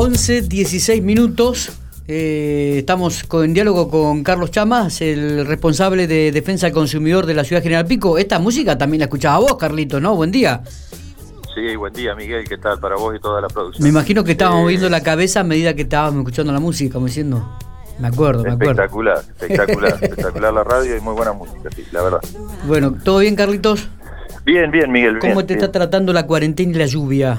11, 16 minutos. Eh, estamos con, en diálogo con Carlos Chamas, el responsable de Defensa del Consumidor de la Ciudad General Pico. Esta música también la escuchaba vos, Carlito, ¿no? Buen día. Sí, buen día, Miguel. ¿Qué tal para vos y toda la producción? Me imagino que estabas Eh, moviendo la cabeza a medida que estábamos escuchando la música, como diciendo. Me acuerdo, me acuerdo. Espectacular, espectacular, espectacular la radio y muy buena música, sí, la verdad. Bueno, ¿todo bien, Carlitos? Bien, bien, Miguel. ¿Cómo bien, te bien. está tratando la cuarentena y la lluvia?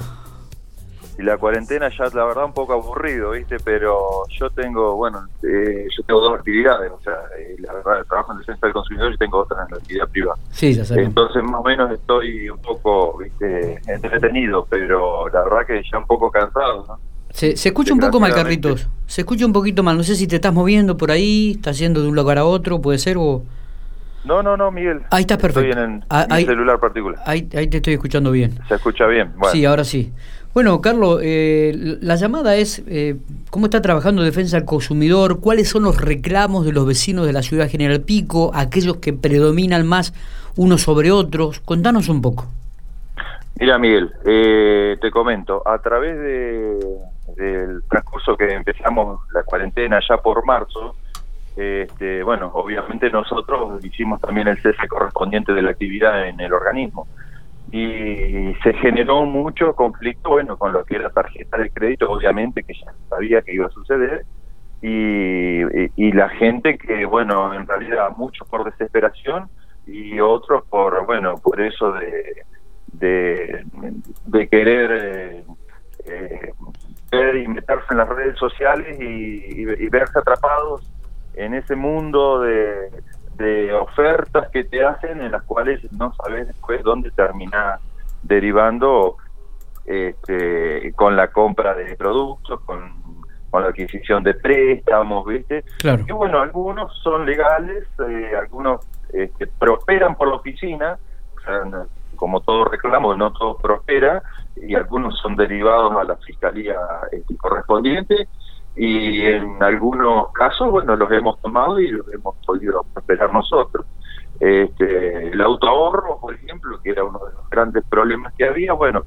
Y la cuarentena ya, la verdad, un poco aburrido, ¿viste? Pero yo tengo, bueno, eh, yo tengo dos actividades, o sea, eh, la verdad, trabajo en defensa del consumidor y tengo otra en la actividad privada. Sí, ya sabemos. Entonces, más o menos estoy un poco, ¿viste? Entretenido, pero la verdad que ya un poco cansado, ¿no? Se, se escucha un poco mal. Carlitos. Se escucha un poquito mal. No sé si te estás moviendo por ahí, estás yendo de un lugar a otro, puede ser, o... No, no, no, Miguel. Ahí estás perfecto. Estoy en, en Ah, mi ahí- celular particular. Ahí, ahí te estoy escuchando bien. ¿Se escucha bien? Bueno. Sí, ahora sí. Bueno, Carlos, eh, la llamada es eh, cómo está trabajando Defensa del Consumidor, cuáles son los reclamos de los vecinos de la ciudad General Pico, aquellos que predominan más unos sobre otros. Contanos un poco. Mira, Miguel, eh, te comento, a través de, del transcurso que empezamos la cuarentena ya por marzo, este, bueno, obviamente nosotros hicimos también el cese correspondiente de la actividad en el organismo. Y se generó mucho conflicto, bueno, con lo que era tarjeta de crédito, obviamente que ya sabía que iba a suceder. Y, y- la gente que, bueno, en realidad muchos por desesperación y otros por, bueno, por eso de de, querer eh, eh, ver y meterse en las redes sociales y verse atrapados en ese mundo de, de ofertas que te hacen en las cuales no sabes después dónde termina derivando este, con la compra de productos, con, con la adquisición de préstamos, ¿viste? Claro. Y bueno, algunos son legales, eh, algunos este, prosperan por la oficina, o sea, como todo reclamo, no todo prospera, y algunos son derivados a la fiscalía este, correspondiente, y en algunos casos, bueno, los hemos tomado y los hemos podido prosperar nosotros. Este, el autoahorro, por ejemplo, que era uno de los grandes problemas que había, bueno,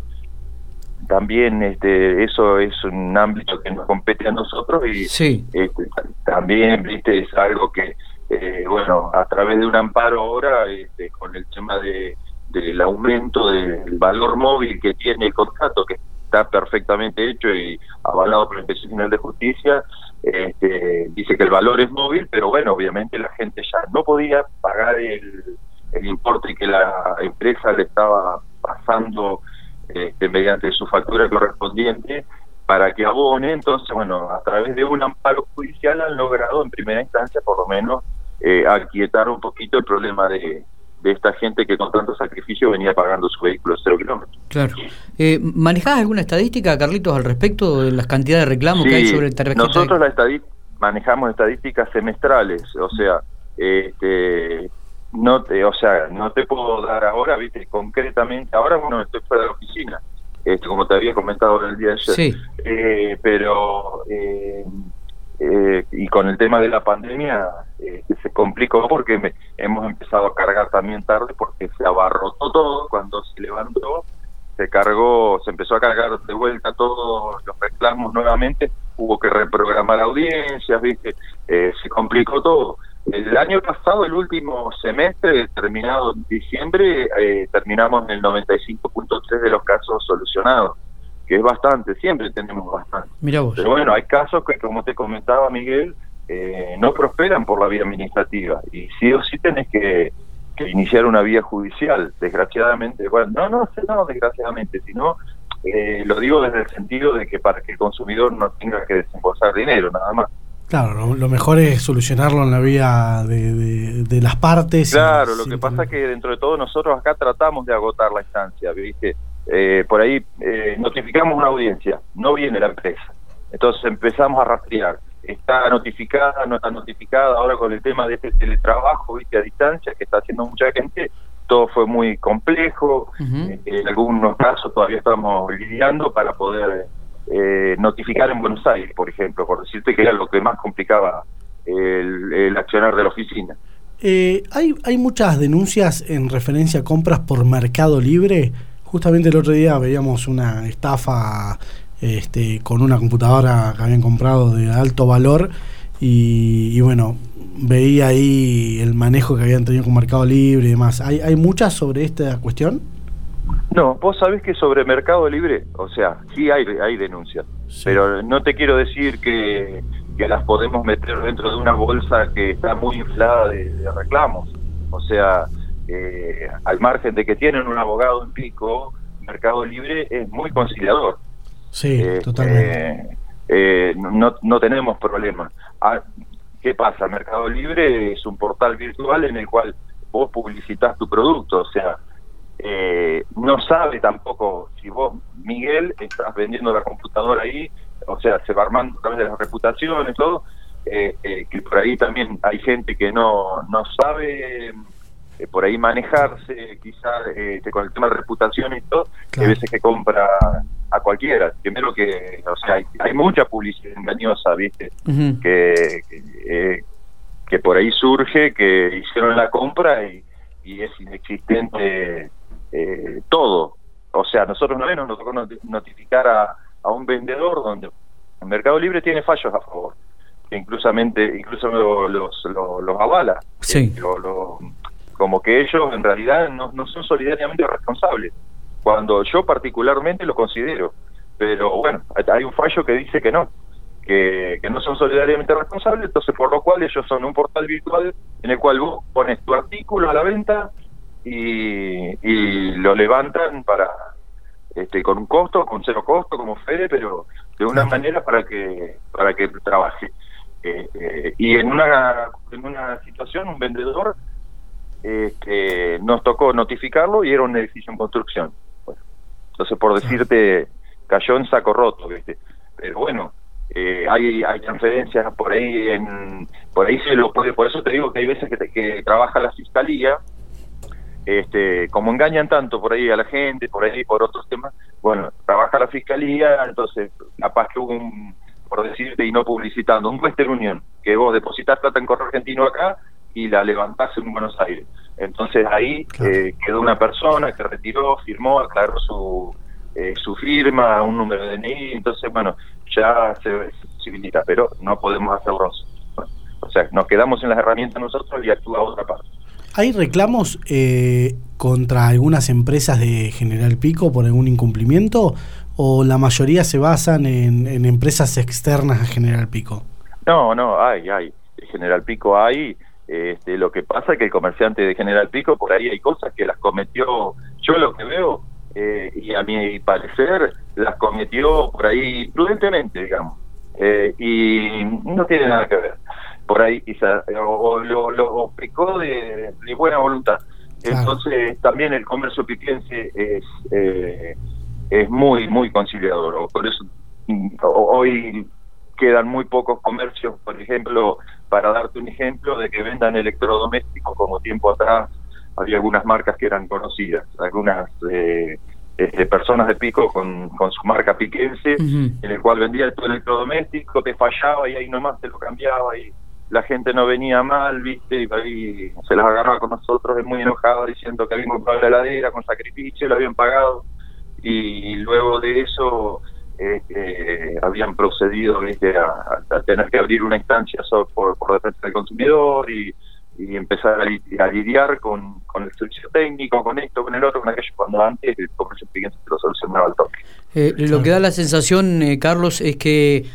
también este, eso es un ámbito que nos compete a nosotros y Sí. este, también viste es algo que eh, bueno a través de un amparo ahora este, con el tema de del aumento del valor móvil que tiene el contrato que está perfectamente hecho y avalado por Inspección General de Justicia este, dice que el valor es móvil pero bueno obviamente la gente ya no podía pagar el, el importe que la empresa le estaba pasando este, mediante su factura correspondiente para que abone. Entonces, bueno, a través de un amparo judicial han logrado en primera instancia por lo menos eh, aquietar un poquito el problema de, de esta gente que con tanto sacrificio venía pagando su vehículo cero kilómetros. Claro. Eh, ¿Manejás alguna estadística, Carlitos, al respecto de las cantidades de reclamos que hay sobre el tarjeta? nosotros la estadi- manejamos estadísticas semestrales, o sea, este no te, o sea, no te puedo dar ahora, viste, concretamente, ahora bueno, estoy fuera de la oficina, este, como te había comentado el día de ayer, Sí. Eh, pero eh, eh, y con el tema de la pandemia eh, se complicó porque me- hemos empezado a cargar también tarde porque se abarrotó todo. Cuando se levantó se cargó se empezó a cargar de vuelta todos los reclamos nuevamente. Hubo que reprogramar audiencias viste Eh, se complicó todo. El año pasado el último semestre terminado en diciembre eh, terminamos en el 95.3 de los casos solucionados que es bastante, siempre tenemos bastante. Mira vos. Pero bueno, hay casos que, como te comentaba Miguel, eh, no prosperan por la vía administrativa y sí o sí tenés que, que iniciar una vía judicial, desgraciadamente. Bueno, no, no, no desgraciadamente, sino eh, lo digo desde el sentido de que para que el consumidor no tenga que desembolsar dinero, nada más. Claro, lo, lo mejor es solucionarlo en la vía de, de- de las partes. Claro, lo sin que pasa es que dentro de todo nosotros acá tratamos de agotar la instancia, ¿viste? Eh, por ahí eh, notificamos una audiencia, no viene la empresa. Entonces empezamos a rastrear. Está notificada, no está notificada, ahora con el tema de este teletrabajo, ¿viste? A distancia, que está haciendo mucha gente, todo fue muy complejo. Eh, en algunos casos todavía estamos lidiando para poder eh, notificar en Buenos Aires, por ejemplo, por decirte que era lo que más complicaba el, el accionar de la oficina. Eh, hay, hay muchas denuncias en referencia a compras por Mercado Libre. Justamente el otro día veíamos una estafa este, con una computadora que habían comprado de alto valor y, bueno, veía ahí el manejo que habían tenido con Mercado Libre y demás. ¿Hay, hay muchas sobre esta cuestión? No, vos sabés que sobre Mercado Libre, o sea, sí hay, hay denuncias, pero no te quiero decir que, las podemos meter dentro de una bolsa que está muy inflada de, reclamos. O sea, eh, al margen de que tienen un abogado en pico, Mercado Libre es muy conciliador. Sí, este, totalmente. Eh, no, no tenemos problema. Ah, ¿Qué pasa? Mercado Libre es un portal virtual en el cual vos publicitas tu producto, o sea, eh, no sabe tampoco si vos, Miguel, estás vendiendo la computadora ahí, o sea, se va armando a través de las reputaciones, todo, eh, eh, que por ahí también hay gente que no, no sabe por ahí manejarse, quizás con el tema de reputación y todo, hay veces que compra a cualquiera. Primero que, o sea, hay, mucha publicidad engañosa, ¿viste? que, que, por ahí surge, que hicieron la compra y, y es inexistente eh, todo. O sea, nosotros no nos tocó notificar a, un vendedor donde el Mercado Libre tiene fallos a favor, que inclusamente, incluso los, los, avala. Sí. Como que ellos en realidad no, no son solidariamente responsables, cuando yo particularmente lo considero. Pero bueno, hay un fallo que dice que no, que, que, no son solidariamente responsables, entonces por lo cual ellos son un portal virtual en el cual vos pones tu artículo a la venta y, lo levantan para este, con un costo, con cero costo, como Fede, pero de una manera para que para que trabaje. Eh, eh, y en una en una situación, un vendedor este, nos tocó notificarlo y era un edificio en construcción. entonces, por decirte, cayó en saco roto, ¿viste? Pero bueno, eh, hay, hay transferencias por ahí, en, por ahí se lo puede, por eso te digo que hay veces que, que trabaja la fiscalía este, como engañan tanto por ahí a la gente, por ahí por otros temas, bueno, trabaja la fiscalía, entonces capaz que hubo un, por decirte y no publicitando, un Western Union, que vos depositas plata en correo argentino acá y la levantás en Buenos Aires. Entonces ahí eh, quedó una persona que retiró, firmó, aclaró su, eh, su firma, un número de DNI, entonces bueno, ya se civilita, pero no podemos hacerlo. o sea, nos quedamos en las herramientas nosotros y actúa otra parte. ¿Hay reclamos eh, contra algunas empresas de General Pico por algún incumplimiento o la mayoría se basan en, empresas externas a General Pico? No, no, hay, hay. General Pico hay. Este, lo que pasa es que el comerciante de General Pico, por ahí hay cosas que las cometió, yo lo que veo, eh, y a mi parecer, las cometió por ahí prudentemente, digamos. Eh, y no tiene nada que ver por ahí quizás, o, lo, lo pecó de, buena voluntad. Entonces también el comercio piquense es, eh, es muy, muy conciliador. Por eso mm, hoy quedan muy pocos comercios, por ejemplo, para darte un ejemplo de que vendan electrodomésticos, como tiempo atrás había algunas marcas que eran conocidas, algunas eh, este, personas de pico con, con su marca piquense, en el cual vendía tu electrodoméstico, te fallaba y ahí nomás te lo cambiaba y la gente no venía mal, ¿viste? Y ahí se las agarraba con nosotros es muy enojado diciendo que habían comprado la heladera con sacrificio, lo habían pagado. Y luego de eso este, habían procedido ¿viste? A, tener que abrir una instancia por, por defensa del consumidor y, empezar a, lidiar con, el servicio técnico, con esto, con el otro, con aquello, cuando antes el comercio se lo solucionaba al toque. Eh, lo que da la sensación, eh, Carlos, es que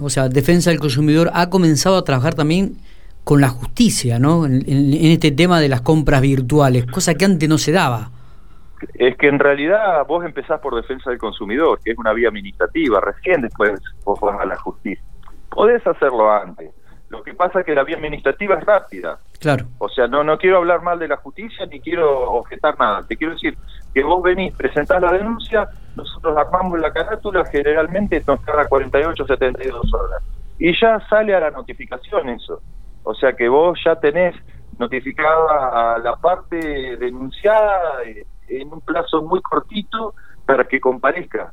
o sea, Defensa del Consumidor ha comenzado a trabajar también con la justicia, ¿no? En, este tema de las compras virtuales, cosa que antes no se daba. Es que en realidad vos empezás por Defensa del Consumidor, que es una vía administrativa, recién después vos vas a la justicia. Podés hacerlo antes. Lo que pasa es que la vía administrativa es rápida. Claro. O sea, no no quiero hablar mal de la justicia ni quiero objetar nada. Te quiero decir que vos venís, presentás la denuncia, nosotros armamos la carátula, generalmente nos tarda 48, 72 horas. Y ya sale a la notificación eso. O sea que vos ya tenés notificada a la parte denunciada eh, en un plazo muy cortito para que comparezca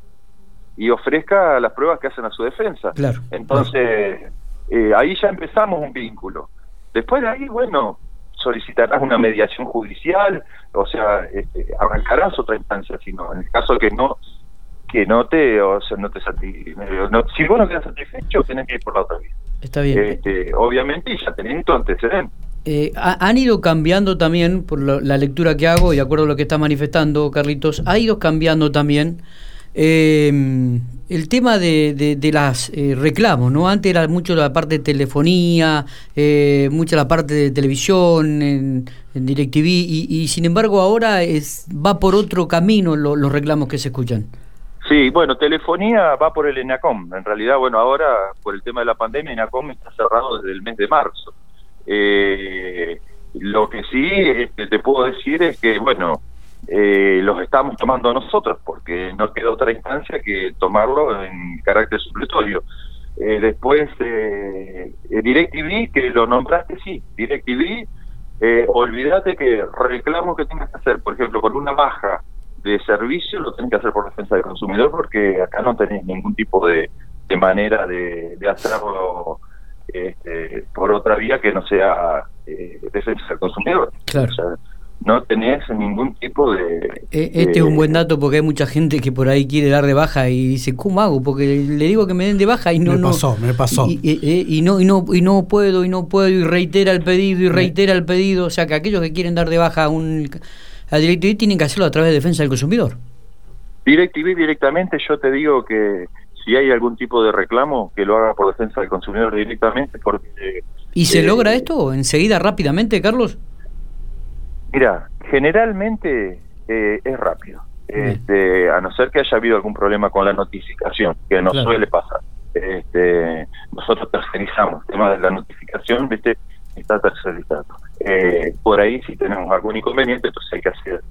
y ofrezca las pruebas que hacen a su defensa. Claro, Entonces, eh, ahí ya empezamos un vínculo. Después de ahí, bueno, solicitarás una mediación judicial, o sea, este, arrancarás otra instancia, sino en el caso que no que no te, o sea, no te sati- no- si vos no quedas satisfecho, tenés que ir por la otra vía. Está bien. Este, obviamente, ya tenés tu antecedente. Eh, ha- han ido cambiando también, por lo- la lectura que hago y de acuerdo a lo que está manifestando Carlitos, ha ido cambiando también eh, el tema de, de, las eh, reclamos, ¿no? Antes era mucho la parte de telefonía, eh, mucha la parte de televisión, en, en DirecTV, y, sin embargo ahora es va por otro camino lo- los reclamos que se escuchan. Sí, bueno, telefonía va por el ENACOM. En realidad, bueno, ahora por el tema de la pandemia, ENACOM está cerrado desde el mes de marzo. Eh, lo que sí este, te puedo decir es que, bueno, eh, los estamos tomando nosotros, porque no queda otra instancia que tomarlo en carácter supletorio. Eh, después, eh, eh, DirecTV, que lo nombraste, sí, DirecTV, olvídate que reclamos que tengas que hacer, por ejemplo, con una baja de servicio, lo tenés que hacer por defensa del consumidor, porque acá no tenés ningún tipo de, de manera de hacerlo este, por otra vía que no sea eh, defensa del consumidor. Claro. O sea, no tenés ningún tipo de... Eh, Este de- es un buen dato porque hay mucha gente que por ahí quiere dar de baja y dice, ¿cómo hago? Porque le digo que me den de baja y no... Me no pasó, me pasó. Y, y- eh, y no, y, no, y no puedo, y no puedo, y reitera el pedido, y reitera el pedido. O sea que aquellos que quieren dar de baja a un... A DirecTV tienen que hacerlo a través de defensa del consumidor. DirecTV directamente yo te digo que si hay algún tipo de reclamo que lo haga por defensa del consumidor directamente porque ¿Y se eh, logra esto enseguida, rápidamente, Carlos? mira generalmente eh, es rápido. Este, a no ser que haya habido algún problema con la notificación que no Claro. suele pasar. Este, nosotros tercerizamos el tema de la notificación viste está tercerizado. Eh, por ahí si tenemos algún inconveniente entonces hay que hacer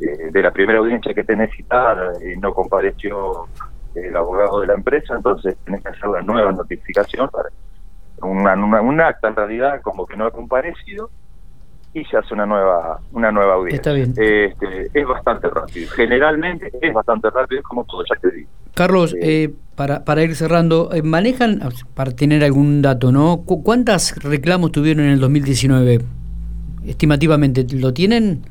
eh, de la primera audiencia que tenés citada y no compareció el abogado de la empresa, entonces tenés que hacer la nueva notificación para una, una- un acta en realidad como que no ha comparecido y se hace una nueva una nueva audiencia. Está bien. Este, es bastante rápido. Generalmente es bastante rápido, es como todo, ya te digo. Carlos, Eh, eh, para, para ir cerrando, eh, ¿manejan, para tener algún dato, ¿no? ¿Cu- ¿Cuántas reclamos tuvieron en el 2019? Estimativamente, ¿lo tienen?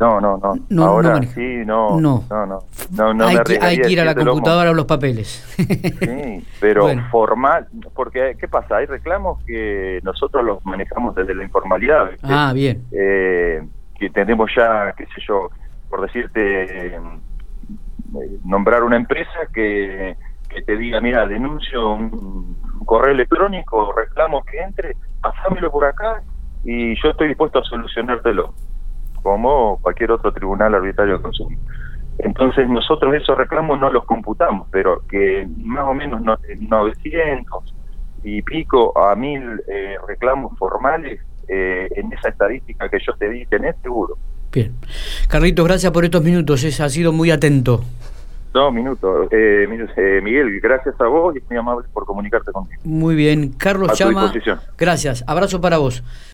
No, no, no. No, no Ahora maneja. sí, no. No. No, no. No, no hay, me que, hay arriesgaría que ir a la computadora o los papeles. Sí, pero Bueno. formal, porque ¿qué pasa? Hay reclamos que nosotros los manejamos desde la informalidad. ah, bien. eh, que tenemos ya, qué sé yo, por decirte, eh, nombrar una empresa que, que te diga, mira, denuncio un, un correo electrónico, reclamo que entre, pasámelo por acá y yo estoy dispuesto a solucionártelo, como cualquier otro tribunal arbitrario de consumo. Entonces nosotros esos reclamos no los computamos, pero que más o menos no- 900 y pico a mil eh, reclamos formales eh, en esa estadística que yo te di, tenés seguro. Bien. Carlitos, gracias por estos minutos. Es, ha sido muy atento. Dos minutos. Eh, eh, Miguel, gracias a vos y muy amable por comunicarte conmigo. Muy bien. Carlos A Chama. Gracias. Abrazo para vos.